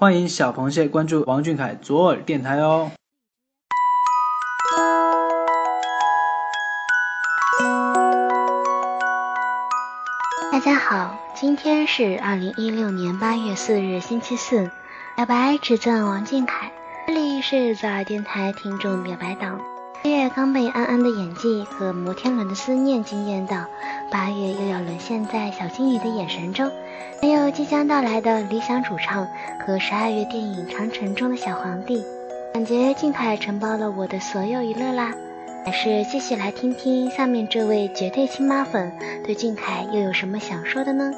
欢迎小螃蟹关注王俊凯左耳电台哦。大家好，今天是二零一六年八月四日，星期四。表白只赠王俊凯，这里是左耳电台听众表白党。七月刚被安安的演技和摩天轮的思念惊艳到，八月又要沦陷在小金鱼的眼神中，还有即将到来的理想主唱和十二月电影《长城》中的小皇帝，感觉俊凯承包了我的所有娱乐啦。还是继续来听听下面这位绝对亲妈粉对俊凯又有什么想说的呢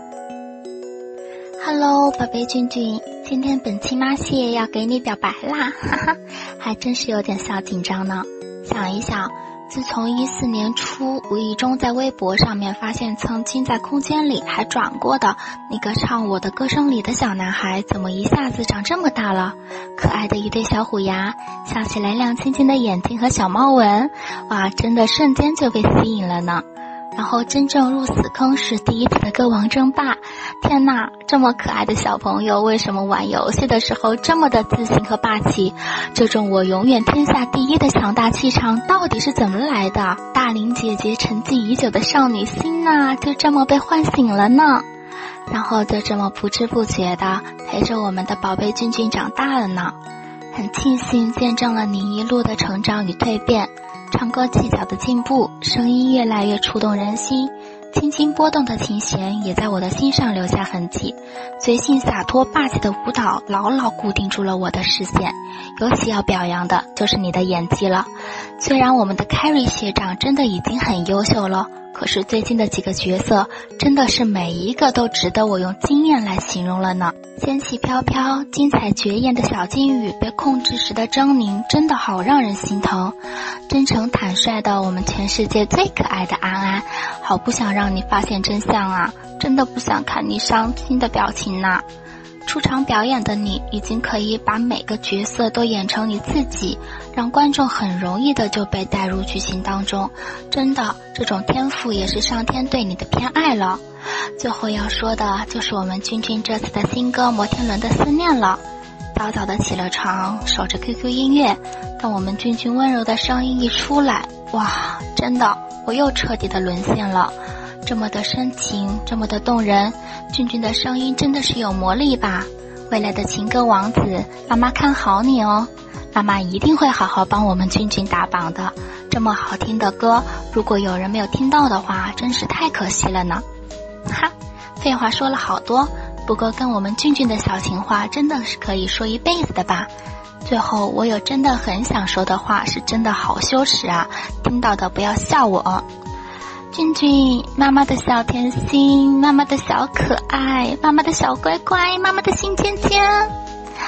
？Hello，宝贝俊俊，今天本期妈蟹要给你表白啦，哈哈，还真是有点小紧张呢。想一想，自从一四年初无意中在微博上面发现曾经在空间里还转过的那个唱我的歌声里的小男孩，怎么一下子长这么大了？可爱的一对小虎牙，笑起来亮晶晶的眼睛和小猫纹，哇，真的瞬间就被吸引了呢。然后真正入死坑是第一次的歌王争霸，天呐，这么可爱的小朋友，为什么玩游戏的时候这么的自信和霸气？这种我永远天下第一的强大气场到底是怎么来的？大龄姐姐沉寂已久的少女心呐，就这么被唤醒了呢？然后就这么不知不觉的陪着我们的宝贝俊俊长大了呢？很庆幸见证了你一路的成长与蜕变。唱歌技巧的进步，声音越来越触动人心，轻轻拨动的琴弦也在我的心上留下痕迹。随性洒脱霸气的舞蹈牢牢固定住了我的视线。尤其要表扬的就是你的演技了。虽然我们的 Carrie 学长真的已经很优秀了。可是最近的几个角色，真的是每一个都值得我用惊艳来形容了呢。仙气飘飘、精彩绝艳的小金鱼被控制时的狰狞，真的好让人心疼。真诚坦率的我们全世界最可爱的安安，好不想让你发现真相啊！真的不想看你伤心的表情呐。出场表演的你，已经可以把每个角色都演成你自己，让观众很容易的就被带入剧情当中。真的，这种天赋也是上天对你的偏爱了。最后要说的就是我们君君这次的新歌《摩天轮的思念》了。早早的起了床，守着 QQ 音乐，当我们君君温柔的声音一出来，哇，真的，我又彻底的沦陷了。这么的深情，这么的动人，俊俊的声音真的是有魔力吧？未来的情歌王子，妈妈看好你哦！妈妈一定会好好帮我们俊俊打榜的。这么好听的歌，如果有人没有听到的话，真是太可惜了呢。哈，废话说了好多，不过跟我们俊俊的小情话真的是可以说一辈子的吧？最后，我有真的很想说的话，是真的好羞耻啊！听到的不要笑我。俊俊，妈妈的小甜心，妈妈的小可爱，妈妈的小乖乖，妈妈的心尖尖，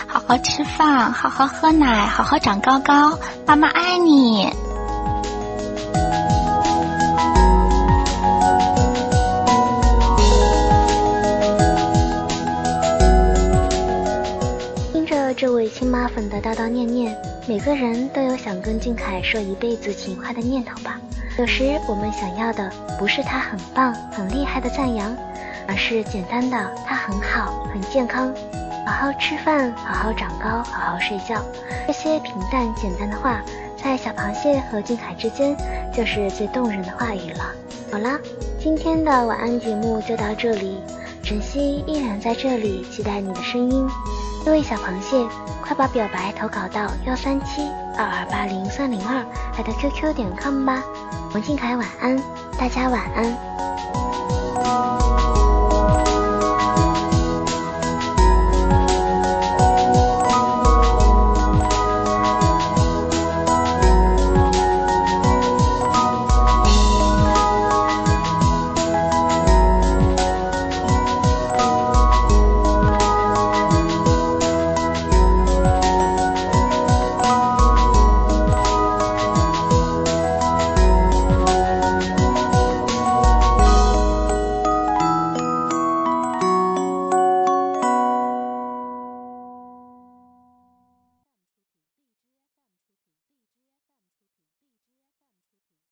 好好吃饭，好好喝奶，好好长高高，妈妈爱你。听着这位亲妈粉的叨叨念念，每个人都有想跟俊凯说一辈子情话的念头吧。有时我们想要的不是他很棒、很厉害的赞扬，而是简单的他很好、很健康，好好吃饭、好好长高、好好睡觉。这些平淡简单的话，在小螃蟹和俊凯之间，就是最动人的话语了。好啦，今天的晚安节目就到这里，晨曦依然在这里期待你的声音。各位小螃蟹，快把表白投稿到幺三七二二八零三零二，艾特 QQ 点 com 吧。王俊凯晚安大家晚安。